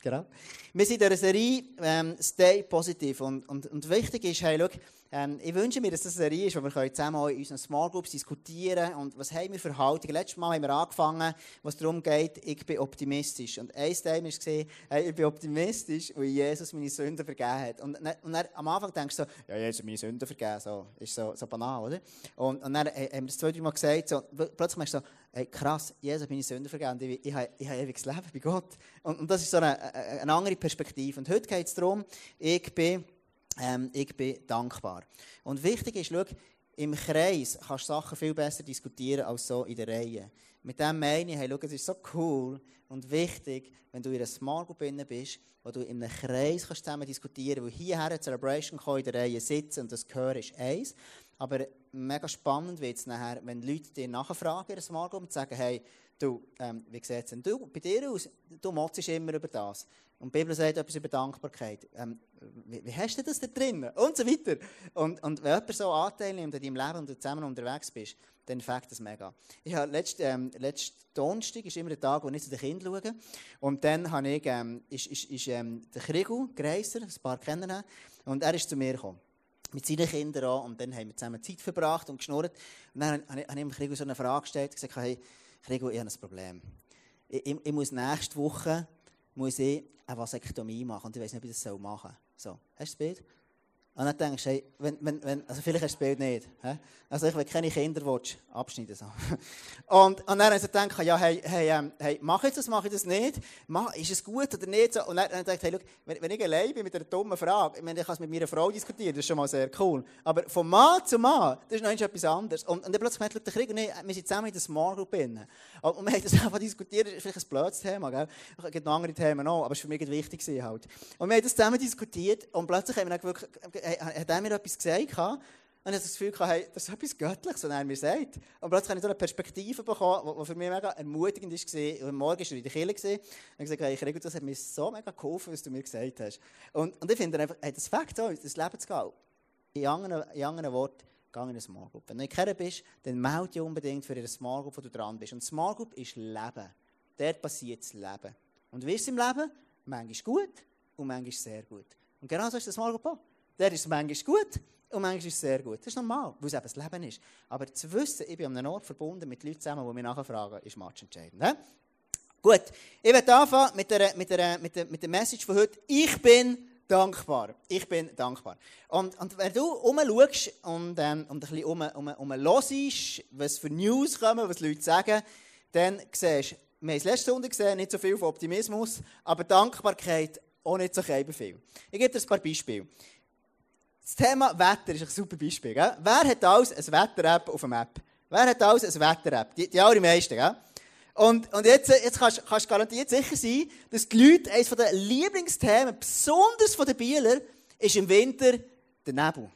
Genau. Wir sind in dieser Serie ähm, Stay Positive. Und, und, und wichtig ist, hey, schau, ähm, ich wünsche mir, dass das eine Serie ist, wo wir zusammen in unseren Small Groups diskutieren und was haben wir für Haltungen. Letztes Mal haben wir angefangen, was darum geht, ich bin optimistisch. Und ein Thema war, hey, ich bin optimistisch, weil Jesus meine Sünden vergeben hat. Und, und dann, am Anfang denkst du so, ja, Jesus hat meine Sünden vergeben, so, ist so, so banal, oder? Und, und dann haben wir das zwei, drei Mal gesagt, so, plötzlich merkst du so, hey, krass, Jesus meine Sünden vergeben, ich, ich, ich, ich habe ewiges Leben bei Gott. Und, und das ist so eine, eine andere Perspektive. Und heute geht es darum, ich bin, ähm, ich bin dankbar. Und wichtig ist, schau, im Kreis kannst du Sachen viel besser diskutieren als so in der Reihe. Mit dem meine ich, hey, schau, es ist so cool und wichtig, wenn du in einer Small Group bist, wo du in einem Kreis kannst zusammen diskutieren kannst, weil hierher eine Celebration in der Reihe sitzen und das Gehör ist eins. Aber mega spannend wird es nachher, wenn Leute dir nachfragen in Small Group und sagen, hey, du, ähm, wie sieht es denn du, bei dir aus? Du motzest immer über das. Und die Bibel sagt etwas über Dankbarkeit. Ähm, wie, wie, hast du das da drin? Und so weiter. Und, und wenn jemand so Anteil nimmt an deinem Leben und du zusammen unterwegs bist, dann fängt das mega. Ich habe letzten, ähm, letzten Donnerstag ist immer der Tag, wo ich zu den Kindern schaue. Und dann habe ich, ähm, ist, ist, ist ähm, der Krigu, Greiser, ein paar kennen und er ist zu mir gekommen. Mit seinen Kindern auch. Und dann haben wir zusammen Zeit verbracht und geschnurrt. Und dann habe ich, habe ich so eine Frage gestellt und gesagt, hey, Krigu, ich habe ein Problem. Ich, ich, ich muss nächste Woche muss ich eine Vasektomie machen und ich weiß nicht, wie ich das machen soll. So, hast du das Bild? Und dann denkst du, hey, wenn, wenn, wenn, also vielleicht hast du das Bild nicht. He? Also ich will keine Kinder willst, abschneiden. So. Und, und dann habe ich gedacht, ja, hey, hey, ähm, hey, mach ich das, mache ich das nicht? Mach, ist es gut oder nicht? So. Und dann, dann dachte ich, hey, wenn, wenn ich allein bin mit einer dummen Frage, ich, meine, ich kann es mit meiner Frau diskutieren, das ist schon mal sehr cool. Aber von Mann zu Mann, das ist noch etwas anderes. Und, und dann plötzlich gemerkt, der Krieg ich, wir sind zusammen in der Small Group. Und, und wir haben das einfach diskutiert, das ist vielleicht ein blödes Thema, gell? Es gibt noch andere Themen auch, aber es war für mich wichtig halt. Und wir haben das zusammen diskutiert und plötzlich haben wir dann wirklich, hat er mir etwas gesagt und ich hatte das Gefühl, hey, das ist etwas Göttliches, was er mir sagt. Und plötzlich habe ich so eine Perspektive bekommen, die für mich mega ermutigend war. Und morgen war er in der Kirche und ich gesagt, hey, Gregor, das hat mir so mega geholfen, was du mir gesagt hast. Und, und ich finde einfach, hey, das Fakt so, das Leben zu gehen. In anderen, in anderen Worten, geh in eine Small Group. Wenn du in bist, dann melde dich unbedingt für eine Small Group, wo du dran bist. Und Small Group ist Leben. Dort passiert das Leben. Und wie ist es im Leben? Manchmal gut und manchmal sehr gut. Und genau so ist das Small Group auch. Der ist manchmal gut und manchmal ist sehr gut. Das ist normal, weil es eben das Leben ist. Aber zu wissen, ich bin an einem Ort verbunden mit Leuten zusammen, die mich nachfragen, ist matchentscheidend. Ne? Gut, ich werde anfangen mit der, mit, der, mit, der, mit der Message von heute. Ich bin dankbar. Ich bin dankbar. Und, und wenn du umschaust und, ähm, und ein bisschen um, um, um hörst, was für News kommen, was Leute sagen, dann siehst du, wir haben es letzte Stunde gesehen, nicht so viel von Optimismus, aber Dankbarkeit auch nicht so viel. Ich gebe dir ein paar Beispiele. Das Thema Wetter ist ein super Beispiel. Gell? Wer hat alles eine Wetter-App auf dem App? Wer hat alles eine Wetter-App? Die, die allermeisten, gell? Und, und jetzt, jetzt kannst du garantiert sicher sein, dass die Leute, eines der Lieblingsthemen, besonders von den Bieler, ist im Winter der Nebel.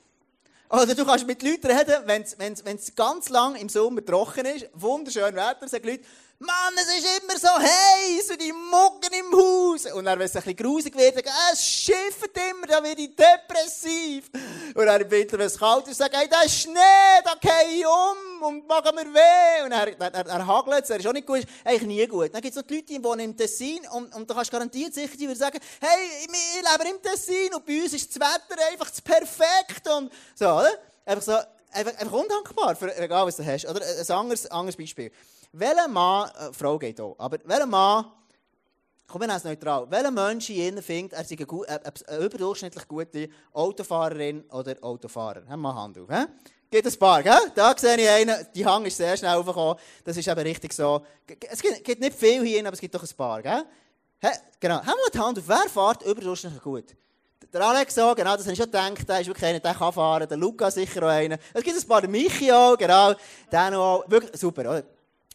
Oder du kannst mit Leuten reden, wenn es ganz lang im Sommer trocken ist, wunderschön Wetter, sagen Leute, Mann, es ist immer so heiß und die Mucken im Haus. Und dann, wenn es ein bisschen grusig wird, sagen, es schifft immer, dann werde ich depressiv. Und dann im Winter, wenn es kalt ist, sagen, hey, da ist Schnee, da gehe ich um und machen mir weh. Und er, er, er, er hagelt es, er ist auch nicht gut, eigentlich nie gut. Dann gibt es noch die Leute, die wohnen im Tessin und, und da kannst du garantiert sicher, die sagen, hey, ich, ich lebe im Tessin und bei uns ist das Wetter einfach perfekt und so, oder? Einfach so, einfach, einfach undankbar, für, egal was du hast. Oder ein anderes, anderes Beispiel. Welcher Mann, äh, Frau geht auch, aber welcher Mann, komm, wir neutral, welcher Mensch in Ihnen findet, er sei eine, eine, eine, überdurchschnittlich gute Autofahrerin oder Autofahrer? Haben wir Hand auf, he? Gibt ein paar, gell? Da sehe ich einen, die Hang ist sehr schnell aufgekommen. Das ist eben richtig so. Es gibt, gibt nicht viel hier, aber es gibt doch ein paar, gell? He? Genau. Haben wir die Hand auf, wer fährt überdurchschnittlich gut? Der Alex so, genau, das habe ich schon gedacht, der ist wirklich einer, der kann fahren. Der Luca sicher auch einer. Es gibt ein paar, der Michi auch, genau. Der noch, wirklich super, oder?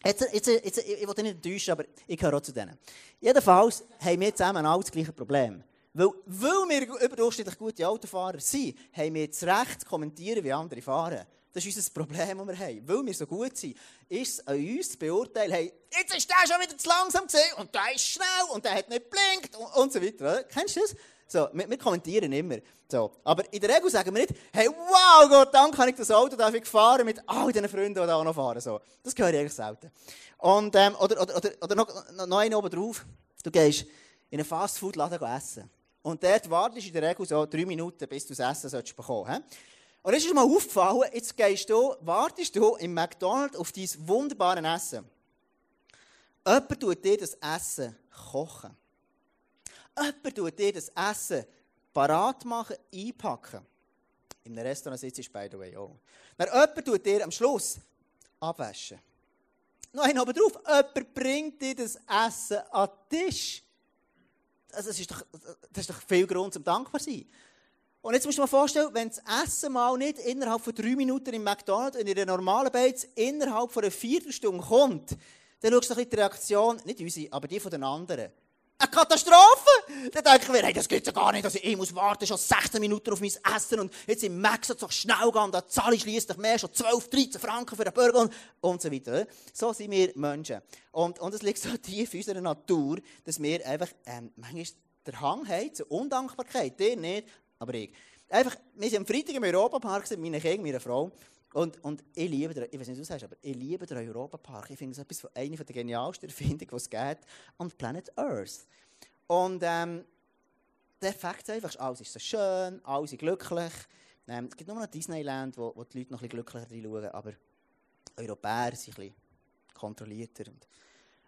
Jetzt, jetzt, jetzt, ich will dich nicht enttäuschen, aber ich gehöre auch zu denen. Jedenfalls haben wir zusammen auch das gleiche Problem. Weil, weil wir überdurchschnittlich gute Autofahrer sind, haben wir das Recht zu kommentieren, wie andere fahren. Das ist unser Problem, das wir haben. Weil wir so gut sind, ist es an uns zu beurteilen, hey, jetzt ist der schon wieder zu langsam gesehen und der ist schnell und der hat nicht blinkt und, und so weiter. Kennst du das? So, wir, wir, kommentieren immer. So. Aber in der Regel sagen wir nicht, hey, wow, Gott, danke, habe ich das Auto darf ich fahren mit all diesen Freunden, die da auch noch fahren. So. Das ich eigentlich selten. Und, ähm, oder, oder, oder, oder noch, noch einen oben drauf. Du gehst in einem Fastfood-Laden essen. Und dort wartest du in der Regel so drei Minuten, bis du das Essen sollst bekommen sollst. Und es ist mir aufgefallen, jetzt gehst du, wartest du im McDonald's auf dein wunderbares Essen. Jemand tut dir das Essen kochen. Jemand tut dir das Essen parat machen, einpacken. In einem Restaurant sitzt es, by the way, auch. Dann jemand tut dir am Schluss abwaschen. Einen oben drauf, jemand bringt dir das Essen an den Tisch. Das, ist doch, das ist doch viel Grund zum dankbar sein. Und jetzt musst du dir mal vorstellen, wenn das Essen mal nicht innerhalb von drei Minuten im McDonald's in einer normalen Beiz innerhalb von einer Viertelstunde kommt, dann schaust du die Reaktion, nicht unsere, aber die von den anderen. Eine Katastrophe! Dann denken wir, hey, das geht ja gar nicht, also ich muss warten, schon 16 Minuten auf mein Essen und jetzt im Max so schnell gehen, da zahle ich schließlich mehr, schon 12, 13 Franken für einen Burger und, und so weiter. So sind wir Menschen. Und, und es liegt so tief in unserer Natur, dass wir einfach ähm, manchmal den Hang haben zur Undankbarkeit. Der nicht, aber ich. Einfach, wir sind am Freitag im Europapark, meine Kinder, meine Frau, und, und ich liebe den, ich weiß nicht, was du sagst, aber ich liebe den Europapark. Ich finde es etwas von, eine der genialsten Erfindungen, die es gibt, an Planet Earth. Und ähm, der Fakt ist einfach, alles ist so schön, alle sind glücklich. Ähm, es gibt nur noch Disneyland, wo, wo die Leute noch ein bisschen glücklicher reinschauen, aber Europäer sind ein bisschen kontrollierter. Und,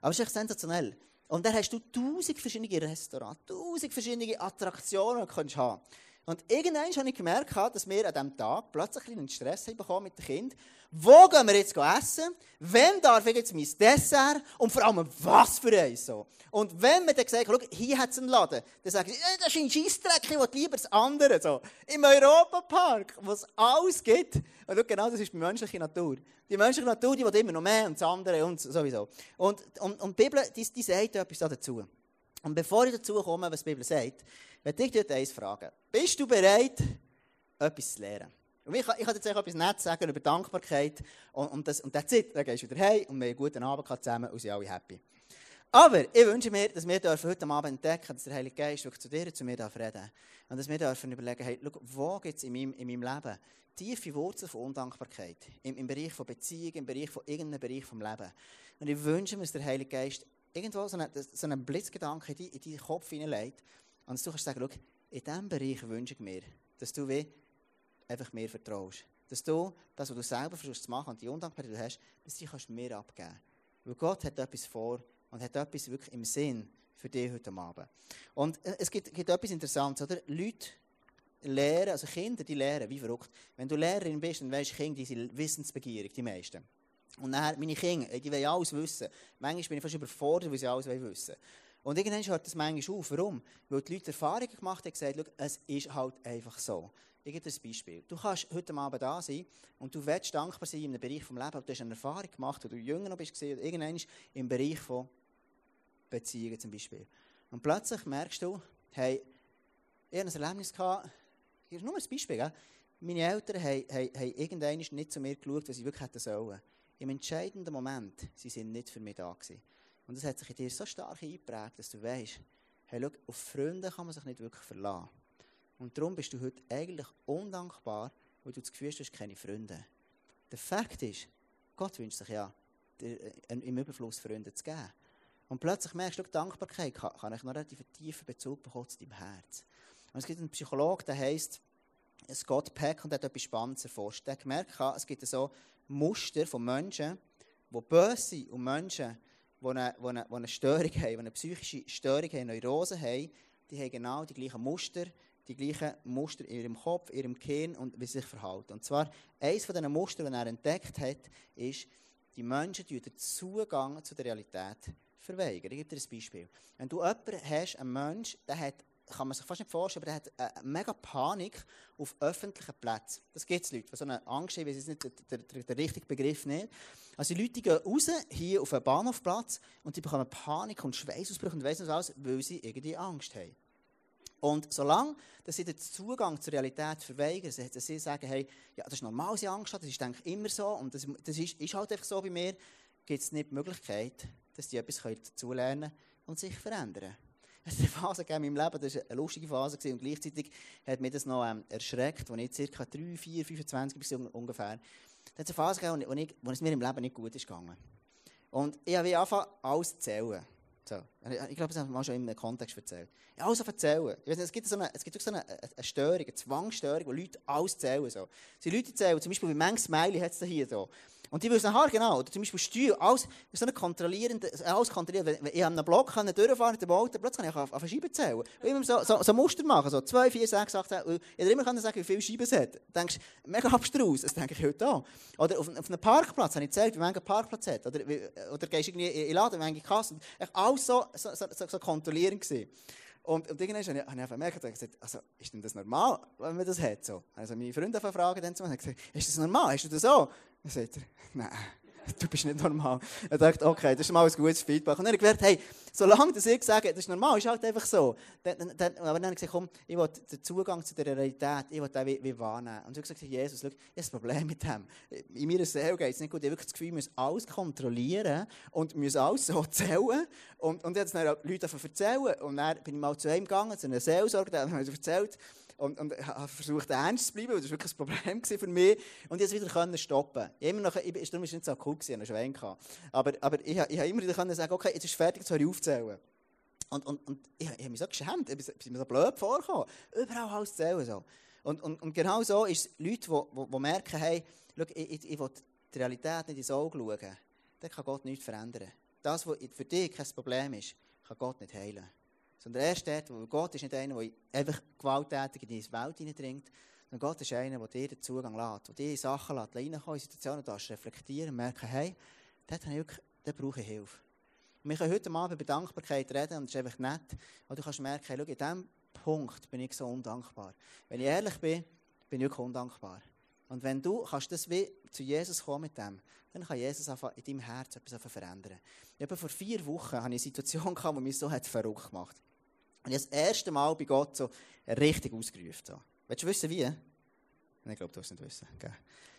aber es ist echt sensationell. Und dann hast du tausend verschiedene Restaurants, tausend verschiedene Attraktionen, die du haben kannst. Und irgendwann habe ich gemerkt, dass wir an diesem Tag plötzlich einen Stress bekommen mit dem Kind. Wo gehen wir jetzt essen? Wem darf ich jetzt mein Dessert? Und vor allem, was für eins? So. Und wenn man dann sagt, schau, hier hat es einen Laden, dann sage ich, äh, das ist ein Scheissdreck, ich will lieber das andere. So. Im Europapark, wo es alles gibt. Und schau, genau das ist die menschliche Natur. Die menschliche Natur, die will immer noch mehr und das andere und sowieso. Und, und, und die Bibel, die, die sagt etwas dazu. Und bevor ich dazu komme, was die Bibel sagt, werde ich dich eins fragen. Bist du bereit, etwas zu lernen? Und ich, ich kann jetzt etwas Nettes sagen über Dankbarkeit und, und, das, und that's it. Dann gehst du wieder heim und wir haben einen guten Abend zusammen und sind alle happy. Aber ich wünsche mir, dass wir heute Abend entdecken, dass der Heilige Geist wirklich zu dir und zu mir reden darf. Und dass wir dürfen überlegen, hey, schau, wo gibt es in meinem, in meinem Leben tiefe Wurzeln von Undankbarkeit? Im, Im Bereich von Beziehung, im Bereich von irgendeinem Bereich vom Leben. Und ich wünsche mir, dass der Heilige Geist irgendwo so einen, so einen Blitzgedanke in, in deinen Kopf hineinlegt und du kannst sagen, schau, in diesem Bereich wünsche ich mir, dass du einfach mir vertraust. Dass du das, was du selber versuchst zu machen und die Undankbarkeit, hast, dass die kannst mir abgeben. Weil Gott hat etwas vor und hat etwas wirklich im Sinn für dich heute Abend. Und es gibt, gibt etwas Interessantes, oder? Leute lehren, also Kinder, die lehren, wie verrückt. Wenn du Lehrerin bist, dann weißt du, Kinder, die wissensbegierig, die meisten. Und dann, meine Kinder, die wollen alles wissen. Manchmal bin ich fast überfordert, weil sie alles wissen. Und irgendwann hört das manchmal auf. Warum? Weil die Leute Erfahrungen gemacht haben und gesagt es ist halt einfach so. Ich gebe dir ein Beispiel. Du kannst heute Abend da sein und du willst dankbar sein in einem Bereich des Lebens, aber du hast eine Erfahrung gemacht, wo du jünger noch bist, oder irgendwann im Bereich von Beziehungen zum Beispiel. Und plötzlich merkst du, hey, ich hatte ein Erlebnis, gehabt, hier ist nur ein Beispiel, meine Eltern haben, haben, haben irgendwann nicht zu mir geschaut, was sie wirklich hätten sollen im entscheidenden Moment, sie sind nicht für mich da gewesen. Und das hat sich in dir so stark eingeprägt, dass du weißt, hey, schau, auf Freunde kann man sich nicht wirklich verlassen. Und darum bist du heute eigentlich undankbar, weil du das Gefühl hast, du hast keine Freunde. Der Fakt ist, Gott wünscht sich ja, dir äh, im Überfluss Freunde zu geben. Und plötzlich merkst du, Dankbarkeit kann, ich noch relativ tiefen Bezug bekommen zu deinem Herz. Und es gibt einen Psychologen, der heisst Scott Peck und der hat etwas Spannendes erforscht. Der hat gemerkt, es gibt so Muster von Menschen, die böse sind und Menschen, die eine, eine, Störung haben, die eine psychische Störung haben, Neurose haben, die haben genau die gleichen Muster, die gleichen Muster in ihrem Kopf, in ihrem Gehirn und wie sie sich verhalten. Und zwar, eines von diesen Mustern, die er entdeckt hat, ist, die Menschen die den Zugang zu der Realität verweigern. Ich gebe dir ein Beispiel. Wenn du jemanden hast, einen Menschen, der hat kann man sich fast nicht vorstellen, aber er hat eine mega Panik auf öffentlichen Plätzen. Das gibt es Leute, die so eine Angst haben, weil sie nicht der, der, der richtige Begriff nicht. Also die Leute gehen raus, hier auf einen Bahnhofplatz, und die bekommen Panik und Schweißausbrüche und weiss nicht was, weil sie irgendwie Angst haben. Und solange dass sie den Zugang zur Realität verweigern, dass sie sagen, hey, ja, das ist normal, sie Angst haben, das ist denke ich, immer so, und das, das ist, ist, halt einfach so bei mir, gibt es nicht die Möglichkeit, dass die etwas dazulernen können und sich verändern. Es eine Phase in meinem Leben, das war eine lustige Phase und gleichzeitig hat mich das noch ähm, erschreckt, als ich ca. 3, 4, 25 war ungefähr. Da hat es eine Phase gegeben, wo, ich, wo es mir im Leben nicht gut ist gegangen. Und ich habe angefangen, alles zu zählen. So. Ich glaube, das haben wir mal schon in einem Kontext erzählt. Ja, alles erzählen. Ich weiß nicht, es gibt so eine, es gibt so eine, eine Störung, eine Zwangsstörung, wo Leute alles zählen. So. Die Leute zählen, zum Beispiel, wie manches Smiley hat es hier so. Und die wissen genau, oder zum Beispiel Steuer, alles, so eine kontrollierende, alles kontrolliert. Wenn ich an einem Block kann durchfahren mit dem Auto, plötzlich kann ich auf, auf Scheiben zählen. Und immer so, so, so Muster machen, so 2, 4, 6, 8, 10. Ich immer sagen, wie viele Scheiben es hat. Du denkst, mega abstrus, das denke ich heute auch. Oder auf, auf einem Parkplatz habe ich gezählt, wie viele Parkplatz hat. Oder, oder gehst irgendwie in Laden, wie viele Kassen. Alles so, so, so, so kontrollierend gewesen. Und, und irgendwann habe ich, habe ich gemerkt, gesagt, also, ist denn das normal, wenn man das hat? So? Also meine Freunde fragen dann zu gesagt, ist das normal, hast du das so? Dann sagt er, nein du bist nicht normal. Er dachte, okay, das ist mal ein gutes Feedback. Und dann habe ich gedacht, hey, solange das ich sage, das ist normal, ist halt einfach so. Dann, dann, aber dann habe ich gesagt, komm, ich will den Zugang zu der Realität, ich will den wie, wie wahrnehmen. Und so habe ich gesagt, Jesus, schau, ich habe ein Problem mit dem. In meiner Seele geht es nicht gut. Ich habe wirklich das Gefühl, ich muss alles kontrollieren und muss alles so zählen. Und, und jetzt habe ich Leute erzählen. Und dann bin ich mal zu ihm gegangen, zu einer Seelsorge, der hat mir erzählt, und, und habe versucht, ernst zu bleiben, weil das war wirklich ein Problem für mich. Und ich es wieder stoppen. Ich immer noch, ich, darum war es nicht so cool, ich hatte einen Schwein. Aber, aber ich, ich habe immer wieder können sagen, okay, jetzt ist es fertig, jetzt höre ich aufzählen. Und, und, und ich, ich habe mich so geschämt, ich bin mir so blöd vorgekommen. Überall alles zählen. So. Und, und, und genau so ist es Leute, die, die, merken, hey, schau, ich, ich, ich will die Realität nicht ins Auge schauen. Dann kann Gott nichts verändern. Das, was für dich kein Problem ist, kann Gott nicht heilen. Sondern er steht, wo Gott ist nicht einer, der einfach gewalttätig in diese Welt hineindringt, sondern Gott ist einer, der dir den Zugang lässt, der dir Sachen lässt, reinkommen in Situationen, du reflektieren und merken, hey, dort, habe ich wirklich, dort brauche ich Hilfe. Und wir können heute Abend über Dankbarkeit reden und es ist einfach nett, weil du kannst merken, hey, schau, in diesem Punkt bin ich so undankbar. Wenn ich ehrlich bin, bin ich wirklich undankbar. Und wenn du kannst das wie zu Jesus kommen mit dem, dann kann Jesus in deinem Herz etwas verändern. Etwa vor vier Wochen hatte eine Situation, die mich so verrückt gemacht hat. Und ich habe das erste Mal bei Gott so richtig ausgerufen. So. Willst du wissen, wie? Ich glaube, du wirst es nicht wissen. Okay.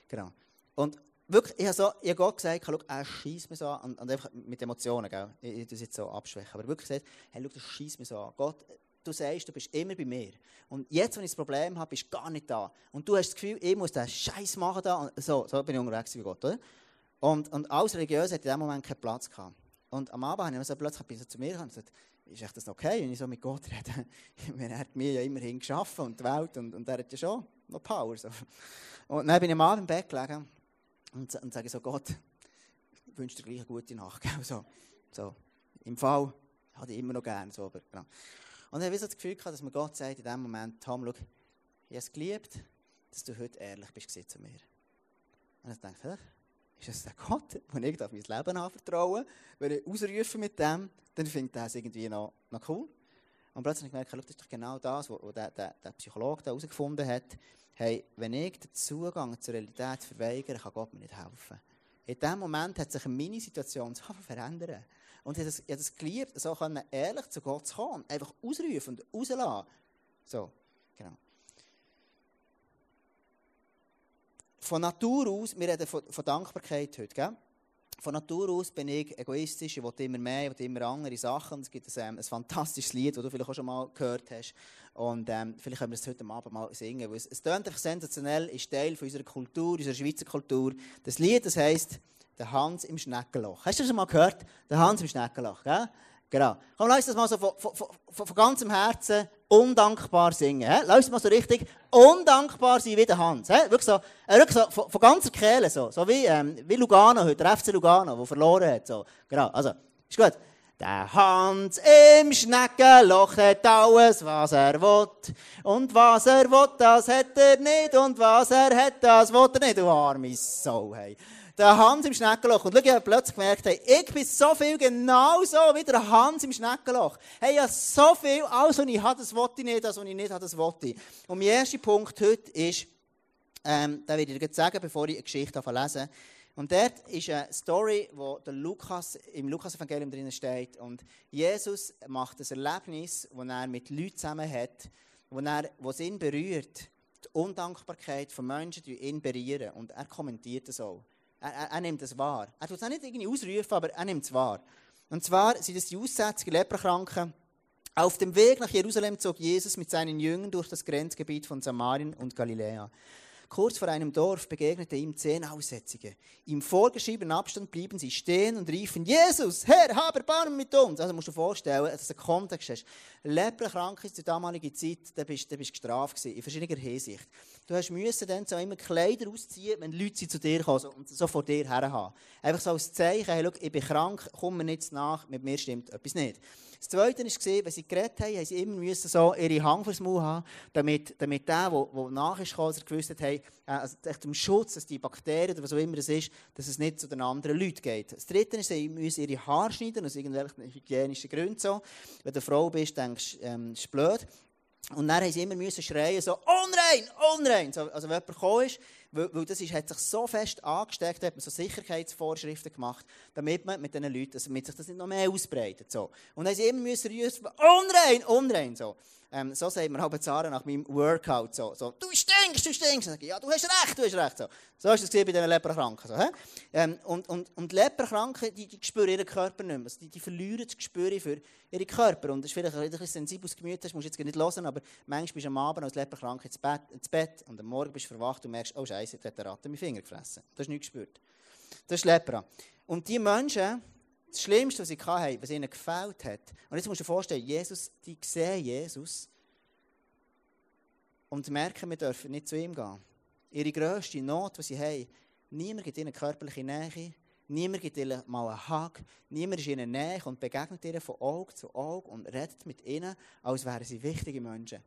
Genau. Und wirklich, ich habe, so, ich habe Gott gesagt, schau, er schießt mich so an, und einfach mit Emotionen, gell? ich, ich das jetzt so abschwächen, aber wirklich gesagt, hey, schau, das schießt mich so an. Gott, du sagst, du bist immer bei mir. Und jetzt, wenn ich das Problem habe, bist du gar nicht da. Und du hast das Gefühl, ich muss den Scheiß machen da. Und so, so bin ich unterwegs wie Gott, oder? Und, und alles Religiöse hat in dem Moment keinen Platz gehabt. Und am Abend habe ich so plötzlich so zu mir und gesagt, ist das okay, wenn ich so mit Gott rede? er hat mir ja immerhin geschaffen und die Welt und, und er hat ja schon noch Power. So. Und dann bin ich mal im Bett gelegen und, und sage so, Gott, ich wünsche dir gleich eine gute Nacht. So, so. Im Fall hatte ich immer noch gerne. So, aber, genau. Und ich habe so das Gefühl gehabt, dass mir Gott sagt in dem Moment, Tom, schau, ich habe es geliebt, dass du heute ehrlich bist zu mir. Und ich dachte, ist es der Gott, den ich mein Leben anvertrauen? Wenn ich ausrufe mit dem, dann findet er es irgendwie noch, noch cool. Und plötzlich habe ich gemerkt, das ist doch genau das, was der, der, der Psychologe herausgefunden hat. Hey, wenn ich den Zugang zur Realität verweigere, kann Gott mir nicht helfen. In dem Moment hat sich meine Situation verändert. Und ich habe es, geliebt, so ehrlich zu Gott zu kommen, einfach ausrufen und rauslassen. So, genau. Von Natur aus, wir reden von, von Dankbarkeit heute, gell? Von Natur aus bin ich egoistisch, ich will immer mehr, ich will immer andere Sachen. Es gibt ein, ähm, ein fantastisches Lied, das du vielleicht auch schon mal gehört hast. Und ähm, vielleicht können wir es heute Abend mal singen. Weil es, es klingt einfach sensationell, ist Teil von unserer Kultur, unserer Schweizer Kultur. Das Lied, das heisst «Der Hans im Schneckenloch». Hast du das schon mal gehört? «Der Hans im Schneckenloch», gell? Genau. Komm, lass das mal so von, von, von, von ganzem Herzen undankbar singen. He? Lass mal so richtig undankbar sein wie der Hans. He? Wirklich so, äh, wirklich so von, von ganzer Kehle. So, so wie, ähm, wie Lugano heute, der FC Lugano, der verloren hat. So. Genau, also, ist gut. Der Hans im Schneckenloch hat alles, was er will. Und was er will, das hat er nicht. Und was er hat, das will er nicht. Du arme Sau, hey der Hans im Schneckenloch. Und schau, ich habe plötzlich gemerkt, hey, ich bin so viel genauso wie der Hans im Schneckenloch. Hey, ja, so viel, alles, was ich habe, das wollte ich nicht, das, was ich nicht habe, das wollte ich. Und mein erster Punkt heute ist, ähm, da werde ich dir sagen, bevor ich eine Geschichte lese. Und dort ist eine Story, wo der Lukas, im Lukas-Evangelium drin steht. Und Jesus macht ein Erlebnis, das er mit Leuten zusammen hat, wo, er, wo es ihn berührt. Die Undankbarkeit von Menschen, die ihn berühren. Und er kommentiert das auch. Er, er, er nimmt es wahr. Er tut es nicht irgendwie ausrufen, aber er nimmt es wahr. Und zwar sind es die aussätzigen Leprakranken. Auf dem Weg nach Jerusalem zog Jesus mit seinen Jüngern durch das Grenzgebiet von Samarien und Galiläa. Kurz vor einem Dorf begegnete ihm zehn Aussätzige. Im vorgeschriebenen Abstand blieben sie stehen und riefen, Jesus, Herr, hab Erbarmen mit uns. Also musst du dir vorstellen, dass du einen Kontext hast. Leprakrank zur damaligen Zeit, da bist du gestraft gewesen, in verschiedener Hinsicht. Du hast müssen dann so immer Kleider ausziehen, wenn Leute zu dir kommen und so vor dir her. Einfach so als Zeichen, hey, schau, ich bin krank, komm mir nicht nach, mit mir stimmt etwas nicht. Das Zweite war, wenn sie geredet haben, haben sie immer müssen so ihre Hang fürs Maul haben, damit, damit der, der, nachher kam, gewusst hat, hey, äh, also dem Schutz, dass die Bakterien oder was auch immer es ist, dass es nicht zu den anderen Leuten geht. Das Dritte ist, sie müssen ihre Haare schneiden, aus irgendwelchen hygienischen Gründen so. Wenn du Frau bist, denkst du, ähm, ist blöd. Und dann mussten sie immer müssen schreien, so, unrein, unrein. So, also, wenn jemand gekommen ist, weil, weil das ist, hat sich so fest angesteckt, hat man so Sicherheitsvorschriften gemacht, damit man mit diesen Leuten, damit sich das nicht noch mehr ausbreitet. So. Und dann mussten sie immer müssen rufen, unrein, unrein. So. Ähm, so sagt man halb Zara nach meinem Workout. So, so, du stinkst, du stinkst. Und ich, ja, du hast recht, du hast recht. So, so ist es bei diesen Leperkranken. So, ähm, und, und, und Leperkranken, die, die spüren ihren Körper nicht mehr. Also die, die verlieren das Gespür für ihren Körper. Und das ist vielleicht ein bisschen sensibles Gemüt, das musst du jetzt nicht hören, aber manchmal bist du am Abend als Leperkranke ins Bett, ins Bett und am Morgen bist du verwacht und merkst, oh Scheiße, jetzt hat der Ratte meinen Finger gefressen. Das hast du nicht gespürt. Das ist Lepra. Und die Menschen, das Schlimmste, was sie hatten, was ihnen gefällt hat, und jetzt musst du dir vorstellen, Jesus, die sehen Jesus und merken, wir dürfen nicht zu ihm gehen. Ihre grösste Not, die sie haben, niemand gibt ihnen körperliche Nähe, niemand gibt ihnen mal einen Hug, niemand ist ihnen näher und begegnet ihnen von Auge zu Auge und redet mit ihnen, als wären sie wichtige Menschen.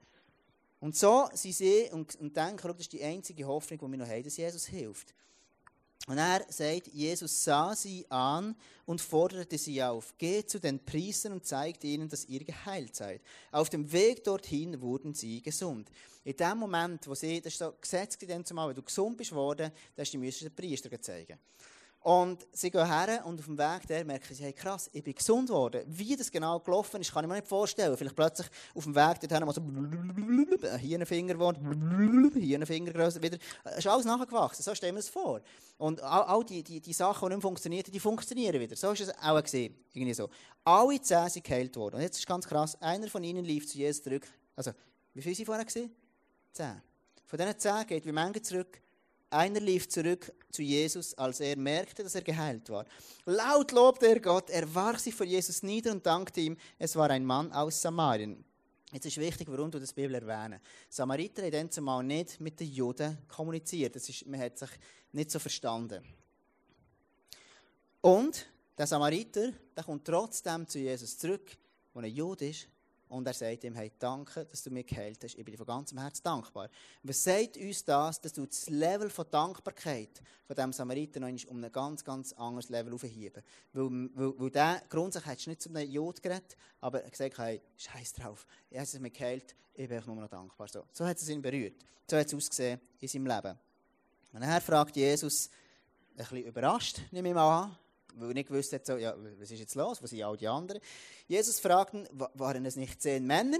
Und so sind sie und, und denken, das ist die einzige Hoffnung, die wir noch haben, dass Jesus hilft. Und er sagt, Jesus sah sie an und forderte sie auf. Geht zu den Priestern und zeigt ihnen, dass ihr geheilt seid. Auf dem Weg dorthin wurden sie gesund. In dem Moment, wo sie, das ist so Gesetz wenn du gesund bist worden, dann hast du den Priester zeigen. Und sie gehen her und auf dem Weg der merken sie, hey krass, ich bin gesund worden. Wie das genau gelaufen ist, kann ich mir nicht vorstellen. Vielleicht plötzlich auf dem Weg dorthin mal so hier ein Finger wohnt, hier ein Finger größer wieder. Es ist alles nachgewachsen, so stellen wir es vor. Und all, all die, die, die Sachen, die nicht funktionieren, die funktionieren wieder. So ist es auch gesehen. Irgendwie so. Alle zehn sind geheilt worden. Und jetzt ist ganz krass, einer von ihnen lief zu Jesus zurück. Also, wie viele waren vorher? Gewesen? Zehn. Von diesen zehn geht wie Menge zurück einer lief zurück zu Jesus, als er merkte, dass er geheilt war. Laut lobte er Gott, er warf sich vor Jesus nieder und dankte ihm, es war ein Mann aus Samarien. Jetzt ist wichtig, warum du das Bibel erwähnen. Samariter haben dann zumal nicht mit den Juden kommuniziert. Das ist, man hat sich nicht so verstanden. Und der Samariter, der kommt trotzdem zu Jesus zurück, wo ein Jude ist, und er sagt ihm, hey, danke, dass du mir geheilt hast. Ich bin dir von ganzem Herzen dankbar. Was sagt uns das, dass du das Level von Dankbarkeit von diesem Samariter noch um ein ganz, ganz anderes Level aufheben. Weil, weil, weil der grundsätzlich nicht zu einem Jod geredet, aber er hat gesagt, hey, scheiß drauf. Er hat mich geheilt, ich bin nur noch dankbar. So, so hat es ihn berührt. So hat es ausgesehen in seinem Leben. Und dann fragt Jesus, ein bisschen überrascht, nehme ich mal an, er nicht gewusst hat, so, ja, was ist jetzt los, wo sind all die anderen? Jesus fragten, waren es nicht zehn Männer,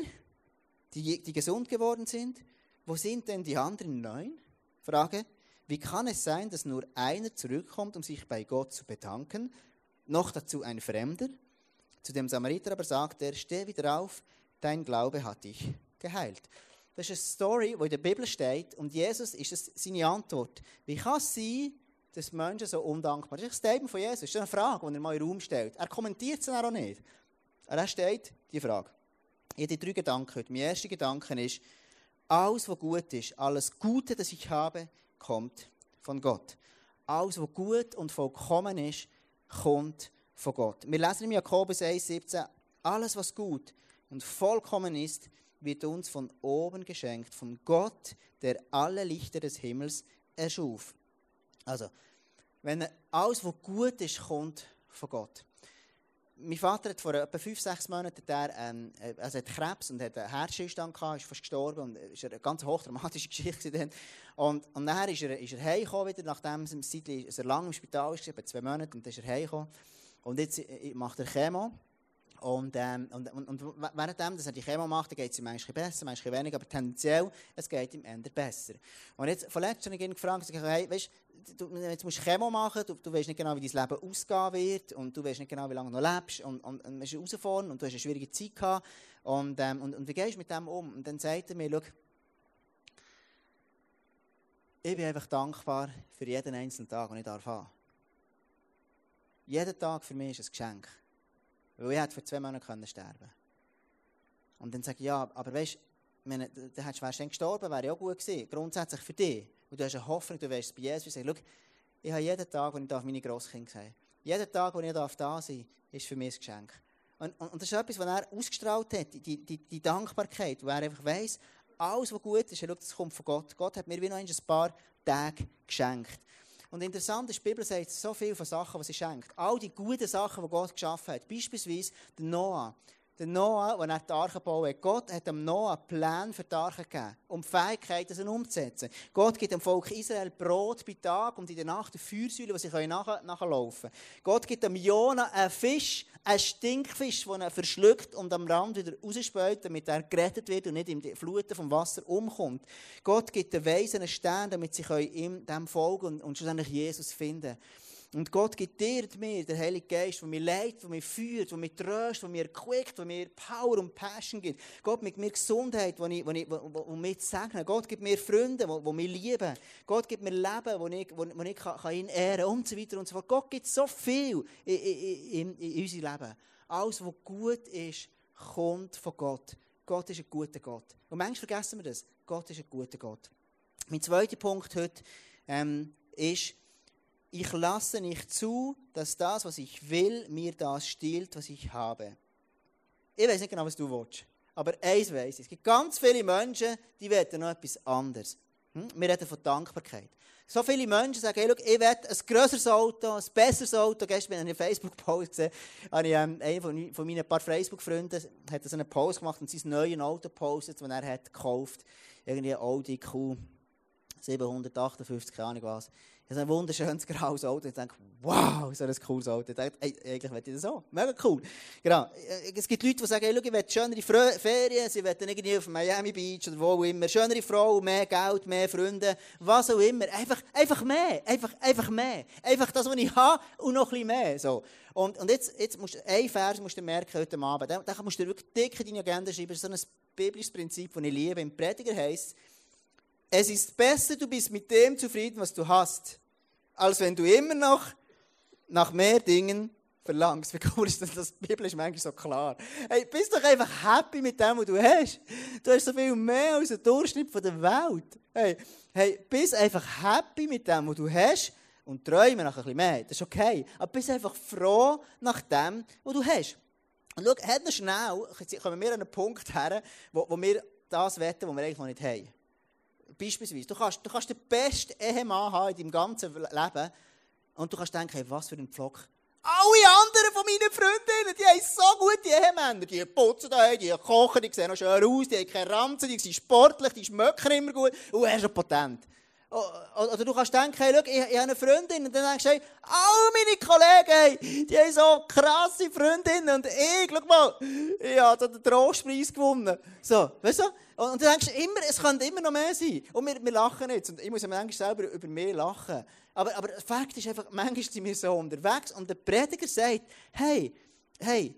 die, die gesund geworden sind? Wo sind denn die anderen neun? Frage, wie kann es sein, dass nur einer zurückkommt, um sich bei Gott zu bedanken, noch dazu ein Fremder? Zu dem Samariter aber sagt er, steh wieder auf, dein Glaube hat dich geheilt. Das ist eine Story, die in der Bibel steht und Jesus ist es seine Antwort. Wie kann es sein, dass Menschen so undankbar sind. Das ist ein Statement von Jesus. Das ist eine Frage, die er mal in den Raum stellt. Er kommentiert dann auch nicht. Er steht die Frage. Ich habe drei Gedanken heute. Mein erster Gedanke ist, alles, was gut ist, alles Gute, das ich habe, kommt von Gott. Alles, was gut und vollkommen ist, kommt von Gott. Wir lesen im Jakobus 1,17, alles, was gut und vollkommen ist, wird uns von oben geschenkt, von Gott, der alle Lichter des Himmels erschuf. Also, wenn alles, was gut ist, kommt von Gott. Mein Vater hat vor etwa fünf, sechs Monaten der, ähm, also hat Krebs und hat einen Herzstillstand gehabt, ist fast gestorben und es war eine ganz hochdramatische Geschichte. Dann. Und, und nachher ist er, ist er heimgekommen wieder, nachdem er, er lange im Spital war, etwa zwei Monate, und dann ist er heimgekommen. Und jetzt äh, macht er Chemo. Und, ähm, und, und, und währenddem, dass er die Chemo macht, geht es ihm manchmal besser, manchmal weniger, aber tendenziell, es geht ihm eher besser. Und jetzt, von letztem habe ich ihn gefragt, hey, weißt, du, jetzt musst du Chemo machen, du, du weißt nicht genau, wie dein Leben ausgehen wird und du weißt nicht genau, wie lange du noch lebst und, und, und es ist herausfordernd und du hast eine schwierige Zeit gehabt und, ähm, und, und wie gehst du mit dem um? Und dann sagt er mir, schau, ich bin einfach dankbar für jeden einzelnen Tag, den ich darf haben. Jeder Tag für mich ist ein Geschenk. Weil ich hätte vor zwei Monaten sterben können. Und dann sage ich, ja, aber weißt du, dann hättest du gestorben, wäre ja auch gut gewesen. Grundsätzlich für dich. Und du hast eine Hoffnung, du weißt es bei Jesus. Ich sage, ich habe jeden Tag, wo ich meine Grosskinder sehen Jeden Tag, wo ich da sein darf, ist für mich ein Geschenk. Und, und, und, das ist etwas, was er ausgestrahlt hat, die, die, die Dankbarkeit, wo er einfach weiss, alles, was gut ist, schau, das kommt von Gott. Gott hat mir wie noch ein paar Tage geschenkt. Und interessant ist, die Bibel sagt so viel von Sachen, die sie schenkt. All die guten Sachen, die Gott geschaffen hat. Beispielsweise der Noah. Der Noah, der die Arche gebaut hat. Gott hat dem Noah einen Plan für die Arche gegeben, um die Fähigkeit, sie umzusetzen. Gott gibt dem Volk Israel Brot bei Tag und in der Nacht eine Feuersäule, wo sie nachlaufen können. Gott gibt dem Jona einen Fisch, einen Stinkfisch, den er verschluckt und am Rand wieder rausspült, damit er gerettet wird und nicht in die Fluten vom Wasser umkommt. Gott gibt den Weisen einen Stern, damit sie ihm dem folgen und, und schlussendlich Jesus finden und Gott gibt dir und mir den Heiligen Geist, der mir leitet, der mir führt, der mir tröstet, der mir quickt, der mir Power und Passion gibt. Gott gibt mir Gesundheit, die ich, ich, wo, mich segnen Gott gibt mir Freunde, die, die mich lieben. Gott gibt mir Leben, wo ich, wo, wo ich kann, kann ihn ehren und so und. Gott gibt so viel in, in, in, Leben. Alles, was gut ist, kommt von Gott. Gott ist ein guter Gott. Und manchmal vergessen wir das. Gott ist ein guter Gott. Mein zweiter Punkt heute ähm, ist, ich lasse nicht zu, dass das, was ich will, mir das stiehlt, was ich habe. Ich weiß nicht genau, was du willst. Aber eins weiß ich. Es gibt ganz viele Menschen, die wollen noch etwas anderes. Hm? Wir reden von Dankbarkeit. So viele Menschen sagen, hey, schau, ich will ein grösseres Auto, ein besseres Auto. Gestern habe ich einen Facebook-Post gesehen, habe ich, ähm, einer von, meinen paar Facebook-Freunden hat so einen Post gemacht und sein neues Auto gepostet, das er hat gekauft Irgendwie Audi Q 758, keine Ahnung was. Ich habe ein wunderschönes graues Auto. Ich denke, wow, so ein cooles Auto. Ich denke, ey, eigentlich möchte ich das auch. Mega cool. Genau. Es gibt Leute, die sagen, hey, schau, ich will schönere Ferien, sie wollen irgendwie auf Miami Beach oder wo auch immer. Schönere Frau, mehr Geld, mehr Freunde, was auch immer. Einfach, einfach mehr. Einfach, einfach mehr. Einfach das, was ich habe und noch ein bisschen mehr. So. Und, und jetzt, jetzt musst du, ein Vers musst du merken heute Abend. Da musst du wirklich dick in deine Agenda schreiben. Das ist so ein biblisches Prinzip, das ich liebe. Im Prediger heisst es ist besser, du bist mit dem zufrieden, was du hast, als wenn du immer noch nach mehr Dingen verlangst. Wie cool ist das? Das Bibel ist manchmal so klar. Hey, bist doch einfach happy mit dem, was du hast. Du hast so viel mehr als der Durchschnitt der Welt. Hey, hey, bist einfach happy mit dem, was du hast und träume nach ein bisschen mehr. Das ist okay. Aber bist einfach froh nach dem, was du hast. Und schau, hat noch schnell, kommen wir an einen Punkt her, wo, wo wir das wetten, was wir eigentlich noch nicht haben. Beispielsweise, du kannst, du kannst den besten Ehemann haben in deinem ganzen Leben und du kannst denken, hey, was für ein Pflock. Alle anderen von meinen Freundinnen, die haben so gute Ehemänner. Die putzen daheim, die kochen, die sehen noch schön aus, die haben keine Ranzen, die sind sportlich, die schmecken immer gut und er ist ein Patent. Oder du kannst denken, hey, schau, ich, ich habe eine Freundin. Und dann denkst du, hey, all meine Kollegen, hey, die haben so krasse Freundinnen. Und ich, schau mal, ich habe den Trostpreis gewonnen. So, weißt du? Und du denkst immer, es könnte immer noch mehr sein. Und wir, wir lachen jetzt. Und ich muss ja manchmal selber über mehr lachen. Aber, aber Fakt ist einfach, manchmal sind wir so unterwegs. Und der Prediger sagt, hey, hey,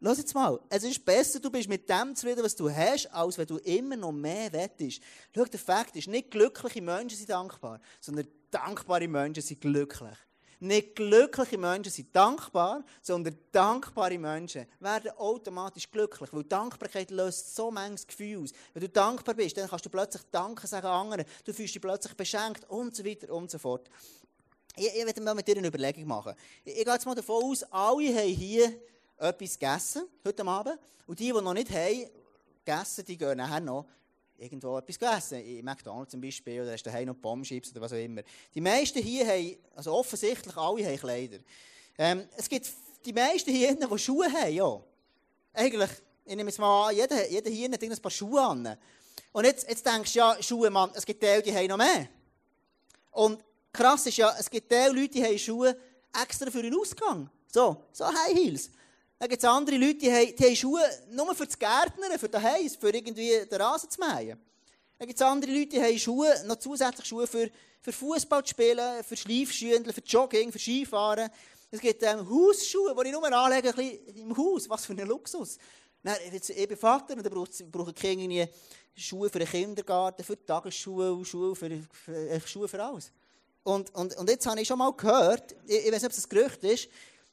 Lass jetzt mal, es ist besser, du bist mit dem zufrieden, was du hast, als wenn du immer noch mehr wettest. Schau, der Fakt ist, nicht glückliche Menschen sind dankbar, sondern dankbare Menschen sind glücklich. Nicht glückliche Menschen sind dankbar, sondern dankbare Menschen werden automatisch glücklich, weil Dankbarkeit löst so manches Gefühl aus. Wenn du dankbar bist, dann kannst du plötzlich Danke sagen anderen, du fühlst dich plötzlich beschenkt und so weiter und so fort. Ich, ich werde mal mit dir eine Überlegung machen. Ich, ich gehe jetzt mal davon aus, alle haben hier etwas gegessen heute Abend. Und die, die noch nicht haben gegessen, die gehen nachher noch irgendwo etwas gegessen. In McDonald's zum Beispiel, oder hast du noch Bombschips oder was auch immer. Die meisten hier haben, also offensichtlich alle haben Kleider. Ähm, es gibt die meisten hier, die Schuhe haben, ja. Eigentlich, ich nehme es mal an, jeder, jeder hier hat ein paar Schuhe an. Und jetzt, jetzt denkst du, ja, Schuhe, Mann, es gibt Leute, die haben noch mehr. Und krass ist ja, es gibt Leute, die haben Schuhe extra für den Ausgang. So, so High Heels. Dann gibt es andere Leute, die haben, die haben Schuhe nur für das Gärtnern, für den Heiß, für irgendwie den Rasen zu mähen. Dann gibt es andere Leute, die haben Schuhe, noch zusätzlich Schuhe für, für Fußball zu spielen, für Schleifschündel, für Jogging, für Skifahren. Es gibt ähm, Hausschuhe, die ich nur anlege im Haus. Was für ein Luxus. Dann, jetzt, ich bin Vater und dann brauche ich irgendwie Schuhe für den Kindergarten, für die Tagesschule, Schuhe für, für, Schuhe für alles. Und, und, und jetzt habe ich schon mal gehört, ich, ich weiß nicht, ob es ein Gerücht ist,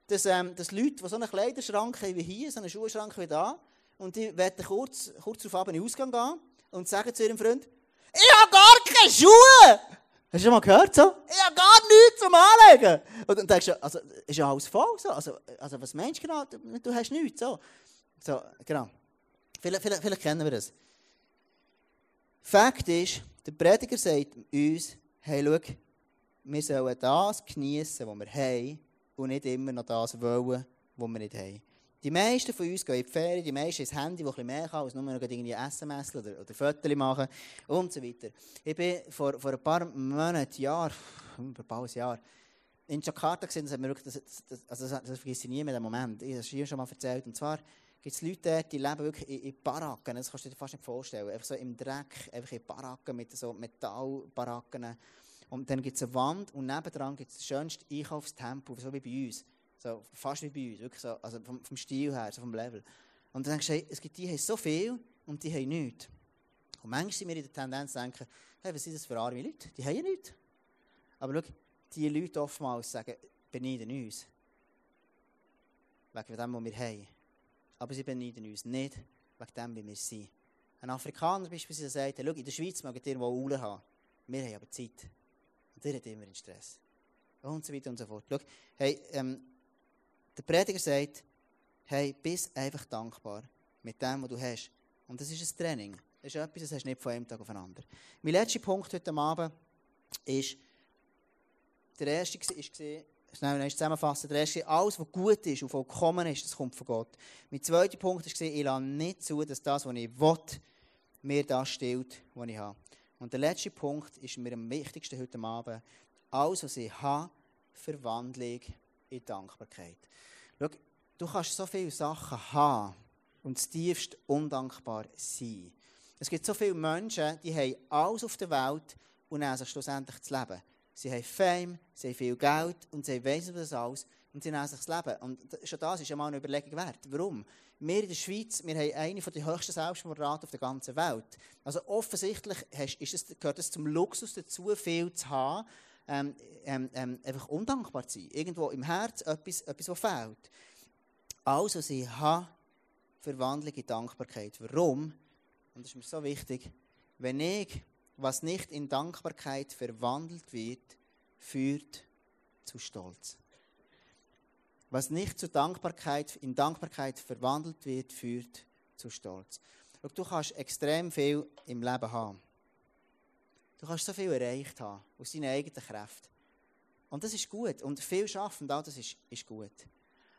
dass, ähm, dass Leute, die so einen Kleiderschrank haben wie hier, so einen Schuhschrank wie da, und die werden kurz, kurz darauf in den Ausgang gehen und sagen zu ihrem Freund, ich habe gar keine Schuhe! Hast du schon mal gehört so? Ich habe gar nichts zum Anlegen! Und dann denkst du, also, ist ja alles voll so? Also, also was meinst du genau? Du hast nichts, so. So, genau. Vielleicht, vielleicht, vielleicht kennen wir das. Fakt ist, der Prediger sagt uns, hey, schau, wir sollen das genießen, was wir haben, und nicht immer noch das wollen, was wir nicht haben. Die meisten von uns gehen in die Ferien, die meisten ein Handy, das ein mehr kann, als nur noch irgendwie SMS oder, oder Fotos machen und so weiter. Ich bin vor, vor ein paar Monaten, Jahr, ein paar Jahr, in Jakarta gesehen, das, hat mir wirklich, das, das, also das, das vergesse ich nie mehr, den Moment. Ich habe es hier schon mal erzählt. Und zwar gibt es Leute dort, die leben wirklich in, in Baracken. Das kannst du dir fast nicht vorstellen. Einfach so im Dreck, einfach in Baracken mit so Metallbaracken. Und dann gibt es eine Wand und nebendran gibt es das schönste Einkaufstempo, so wie bei uns. So, fast wie bei uns, wirklich so, also vom, vom Stil her, so vom Level. Und dann denkst du, hey, es gibt die, die haben so viel und die haben nichts. Und manchmal sind wir in der Tendenz zu denken, hey, was sind das für arme Leute? Die haben ja nichts. Aber schau, diese Leute oftmals sagen, beneiden uns. Wegen dem, was wir haben. Aber sie beneiden uns nicht wegen dem, wie wir sind. Ein Afrikaner beispielsweise sagt, schau, in der Schweiz mögen ihr wohl Uhren haben. Wir haben aber Zeit. Und ihr hat immer einen Stress. Und so weiter und so fort. Schau, hey, ähm, der Prediger sagt, hey, bist einfach dankbar mit dem, was du hast. Und das ist ein Training. Das ist etwas, das hast du nicht von einem Tag auf den anderen. Mein letzter Punkt heute Abend ist, der erste war, schnell zusammenfassen, der erste, alles, was gut ist und vollkommen ist, das kommt von Gott. Mein zweiter Punkt war, ich lasse nicht zu, dass das, was ich will, mir das stillt, was ich habe. Und der letzte Punkt ist mir am wichtigsten heute Abend, alles, was ich habe, Verwandlung in Dankbarkeit. Schau, du kannst so viele Sachen haben und das tiefst undankbar sein. Es gibt so viele Menschen, die haben alles auf der Welt und nehmen sich schlussendlich das Leben. Sie haben Fame, sie haben viel Geld und sie wissen das alles und sie nehmen sich das Leben. Und schon das ist ja mal eine Überlegung wert. Warum? Wir in der Schweiz, wir haben eine der höchsten Selbstmordraten auf der ganzen Welt. Also offensichtlich ist es, gehört es zum Luxus dazu, viel zu haben, ähm, ähm, ähm, einfach undankbar zu sein. Irgendwo im Herz etwas, etwas was fehlt. Also sie haben Verwandlung in Dankbarkeit. Warum? Und das ist mir so wichtig. Wenn ich, was nicht in Dankbarkeit verwandelt wird, führt zu Stolz. Was nicht zu Dankbarkeit, in Dankbarkeit verwandelt wird, führt zu Stolz. du kannst extrem viel im Leben haben. Du kannst so viel erreicht haben, aus deinen eigenen Kräften. Und das ist gut. Und viel schaffen, das ist, ist gut.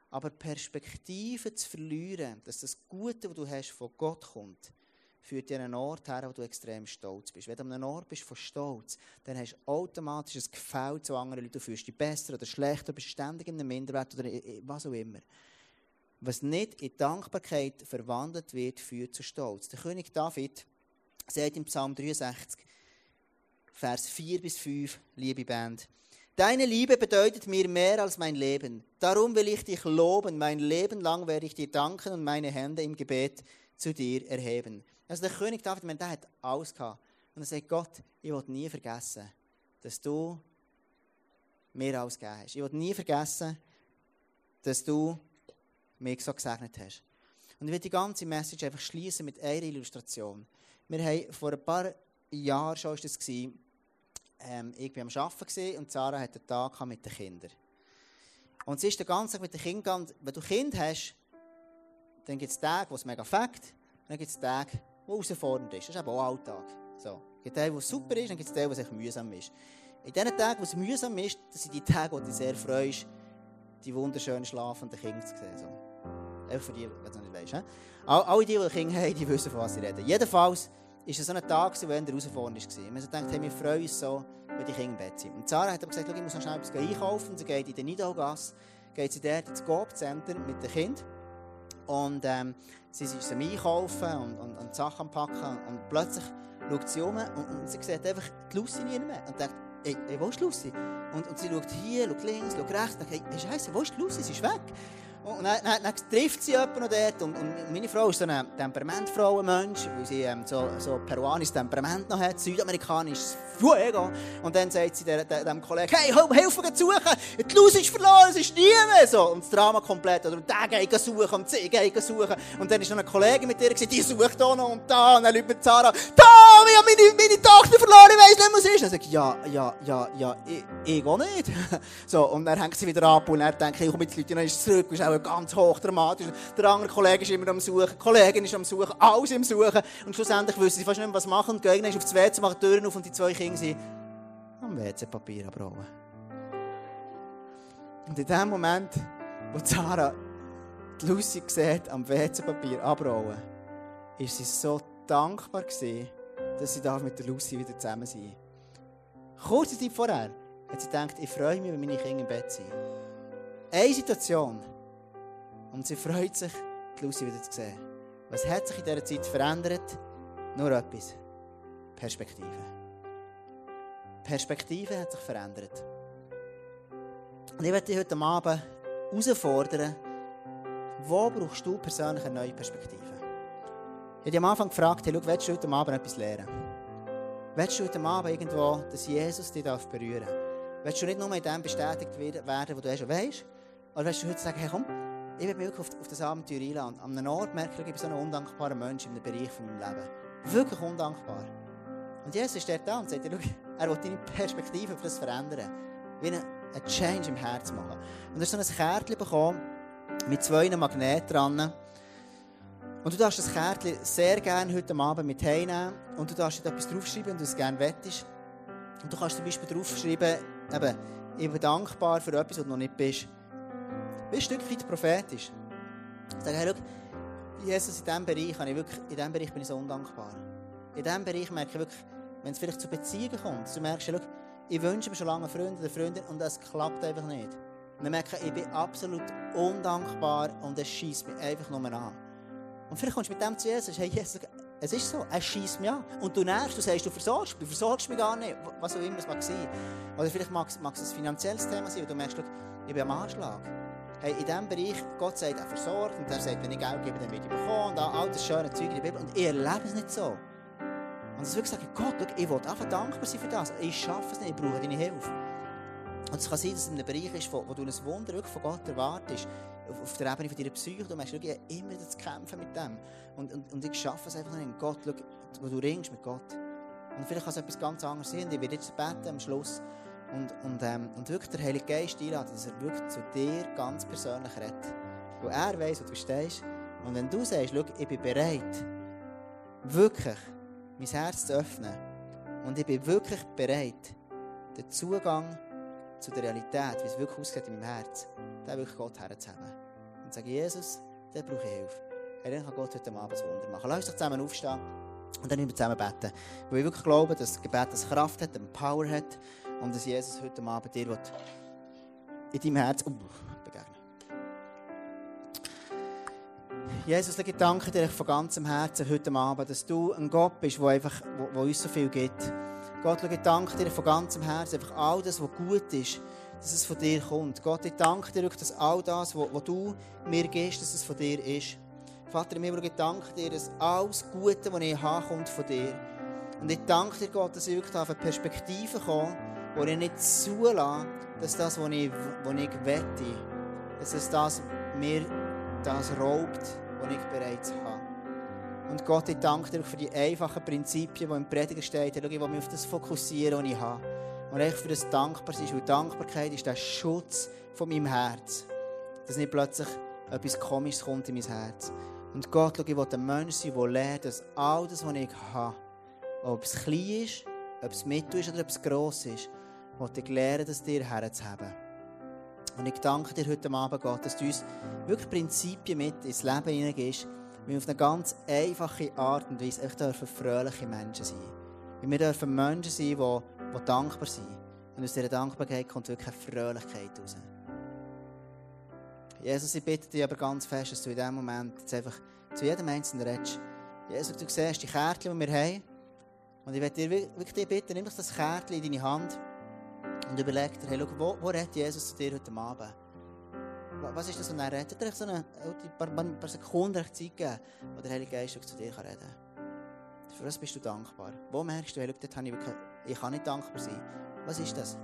Aber Perspektive zu verlieren, dass das Gute, was du hast, von Gott kommt, führt dir an einen Ort her, wo du extrem stolz bist. Wenn du an einem Ort bist von Stolz, dann hast du automatisch ein Gefühl zu anderen Leuten. Du fühlst dich besser oder schlechter, bist ständig in einem Minderwert oder was auch immer. Was nicht in Dankbarkeit verwandelt wird, führt zu Stolz. Der König David sagt im Psalm 63, Vers 4 bis 5, liebe Band. Deine Liebe bedeutet mir mehr als mein Leben. Darum will ich dich loben. Mein Leben lang werde ich dir danken und meine Hände im Gebet zu dir erheben. Also der König David, man, der hat alles gehabt. Und er sagt, Gott, ich will nie vergessen, dass du mir alles gegeben hast. Ich will nie vergessen, dass du mich so gesegnet hast. Und ich will die ganze Message einfach schließen mit einer Illustration. Wir haben vor ein paar Jahren schon ist das gewesen, ähm, ich war am Arbeiten und Sarah hatte einen Tag mit den Kindern. Und sie ist den ganzen Tag mit den Kindern Wenn du Kind hast, dann gibt es Tage, wo es mega fängt, dann gibt es Tage, es herausfordernd ist. Das ist eben auch Alltag. So. Es gibt Tage, wo es super ist, dann gibt es Tage, wo es echt mühsam ist. In diesen Tagen, wo es mühsam ist, das sind die Tage, wo du dich sehr freust, die wunderschönen schlafenden Kinder zu sehen. So. Einfach für die, die es nicht weißt. Alle die, die Kinder haben, die wissen, von was sie reden. Jedenfalls, ist es so ein Tag, wo er herausfordernd war. Wir haben gedacht, hey, wir freuen uns so, wenn die Kinder im Bett sind. Und Sarah hat aber gesagt, ich muss noch schnell etwas einkaufen. Sie geht in den Nidalgasse, geht sie dort ins Coop-Center mit den Kindern. Und ähm, sie ist am Einkaufen und, und, und Sachen Packen. Und plötzlich schaut sie um und, und sie sieht einfach die Lucy nie mehr. Und denkt, ey, ey wo ist Lucy? Und, und sie schaut hier, schaut links, schaut rechts. Und denkt, hey, Scheiße, wo ist Lucy? Sie ist weg. Und dann, dann, dann trifft sie jemanden dort. Und, und meine Frau ist so ein Temperamentfrau, ein Mensch, weil sie ähm, so, so peruanisches Temperament noch hat, südamerikanisches Fuego. Und dann sagt sie der, der, dem Kollegen, hey, hilf mir suchen, die Luz ist verloren, es ist niemand. So, und das Drama komplett. Oder, der geht suchen und sie geht suchen. Und dann ist noch ein Kollege mit ihr gesagt, die sucht da noch und da. Und dann läuft Sarah, Tom, ich habe meine, meine Tochter verloren, ich weiss nicht, was es ist. Und dann sagt ja, ja, ja, ja, ich, ich auch nicht. so, und dann hängt sie wieder ab und er denkt, ich komme jetzt Leute, dann ist zurück, ist auch ganz hoch dramatisch. Der andere Kollege ist immer am Suchen, die Kollegin ist am Suchen, alles im Suchen. Und schlussendlich wissen sie fast nicht mehr, was machen. Und gehen auf das WC, machen die Türen auf und die zwei Kinder sind am WC-Papier abrollen. Und in dem Moment, wo Sarah die Lucy sieht, am WC-Papier abrollen, ist sie so dankbar gewesen, dass sie mit der Lucy wieder zusammen sein Kurze Zeit vorher hat sie gedacht, ich freue mich, wenn meine Kinder im Bett sind. Eine Situation. Und sie freut sich, die Lucy wieder zu sehen. Was hat sich in dieser Zeit verändert? Nur etwas. Perspektive. Perspektive hat sich verändert. Und ich möchte dich heute Abend herausfordern, wo brauchst du persönlich eine neue Perspektive? Ich habe am Anfang gefragt, hey, schau, willst du heute Abend etwas lernen? Willst du heute Abend irgendwo, dass Jesus dich berühren darf? Willst du nicht nur in dem bestätigt werden, wo du schon weißt? Oder willst du heute sagen, hey komm, ich mich wirklich auf, auf das Abenteuer einladen. An einem Ort merke ich, ich bin so ein undankbarer Mensch in einem Bereich von meinem Leben. Wirklich undankbar. Und Jesus steht da und sagt, er will deine Perspektive auf das verändern. Wie einen Change im Herz machen. Und er hat so ein Kärtchen bekommen mit zwei Magneten dran. Und du darfst das Kärtchen sehr gerne heute Abend mit heimnehmen und du darfst etwas draufschreiben, wenn du es gerne wettest. Und du kannst zum Beispiel draufschreiben, eben, ich bin dankbar für etwas, was du noch nicht bist. Bist ein Stück weit prophetisch. Sag, hey, schau, Jesus, in diesem Bereich, ich wirklich, in diesem Bereich bin ich so undankbar. In diesem Bereich merke ich wirklich, wenn es vielleicht zu Beziehungen kommt, du merkst, schau, ich wünsche mir schon lange Freunde oder Freundin und das klappt einfach nicht. Und dann merke ich, ich bin absolut undankbar und es schießt mich einfach nur an. Und vielleicht kommst du mit dem zu Jesus hey Jesus, es ist so, er schießt mich an. Und du nervst, du sagst, du versorgst mich, du versorgst mich gar nicht, was auch immer es mag sein. Oder vielleicht mag es, mag es ein finanzielles Thema sein, wo du merkst, ich bin am Anschlag. Hey, in diesem Bereich, Gott sagt, er versorgt und er sagt, wenn ich Geld gebe, dann werde ich bekommen und all das schöne Zeug in der Bibel. Und ich erlebe es nicht so. Und es wirklich sagen, Gott, schau, ich will einfach dankbar sein für das. Ich schaffe es nicht, ich brauche deine Hilfe. Und es kann sein, dass es in einem Bereich ist, wo, wo du ein Wunder wirklich von Gott erwartest, auf, auf der Ebene von deiner Psyche, du merkst, ich immer wieder zu kämpfen mit dem. Und, und, und ich schaffe es einfach nicht. Gott, schau, wo du ringst mit Gott. Und vielleicht kann es etwas ganz anderes sein. Und ich werde jetzt beten am Schluss. Und, und, ähm, und wirklich der Heilige Geist einladen, dass er wirklich zu dir ganz persönlich redet. Wo er weiß, wo du stehst. Und wenn du sagst, schau, ich bin bereit, wirklich mein Herz zu öffnen. Und ich bin wirklich bereit, den Zugang zu der Realität, wie es wirklich aussieht in meinem Herz, den wirklich Gott herzuheben. Und sage, Jesus, der brauche ich Hilfe. Dann kann Gott heute Abend ein Wunder machen. Lass uns doch zusammen aufstehen und dann wir zusammen beten. Weil ich wirklich glaube, dass das Gebet das Kraft hat, eine Power hat und dass Jesus heute Abend dir in deinem Herz uh, begegnen Jesus, ich danke dir von ganzem Herzen heute Abend, dass du ein Gott bist, der einfach, wo, wo uns so viel gibt. Gott, ich danke dir von ganzem Herzen, einfach all das, was gut ist, dass es von dir kommt. Gott, ich danke dir, dass all das, was du mir gibst, dass es von dir ist. Vater, ich danke dir, dass alles Gute, was ich habe, kommt von dir. Und ich danke dir, Gott, dass ich wirklich auf eine Perspektive komme, ich nicht zulasse, dass das, was ich, was ich wette, dass es das mir das raubt, was ich bereits habe. Und Gott, ich danke dir für die einfachen Prinzipien, die im Prediger stehen. Ich will mich auf das fokussieren, was ich habe. Und echt für das dankbar sein. Weil Dankbarkeit ist der Schutz von meinem Herz. Dass nicht plötzlich etwas Komisches kommt in mein Herz. Und Gott, ich will ein Mensch sein, der lernt, dass all das, was ich habe, ob es klein ist, ob es mittel ist oder ob es gross ist, will ich lernen, das dir herzuhaben. Und ich danke dir heute Abend, Gott, dass du uns wirklich Prinzipien mit ins Leben hineingehst, wir auf eine ganz einfache Art und Weise echt dürfen fröhliche Menschen sein. wir dürfen Menschen sein, die, die dankbar sind. Und aus dieser Dankbarkeit kommt wirklich eine Fröhlichkeit raus. Jesus, ich bitte dich aber ganz fest, dass du in diesem Moment jetzt einfach zu jedem Einzelnen redest. Jesus, du siehst die Kärtchen, die wir haben. Und ich möchte dir wirklich bitten, nimm doch das Kärtchen in deine Hand und überleg dir, hey, schau, wo, wo redet Jesus zu dir heute Abend? was ist das? Und er hat dir so eine, ein paar, paar Sekunden Zeit gegeben, wo der Heilige Geist zu dir reden kann. Für was bist du dankbar? Wo merkst du, hey, habe ich, ich kann nicht dankbar sein? Was ist das?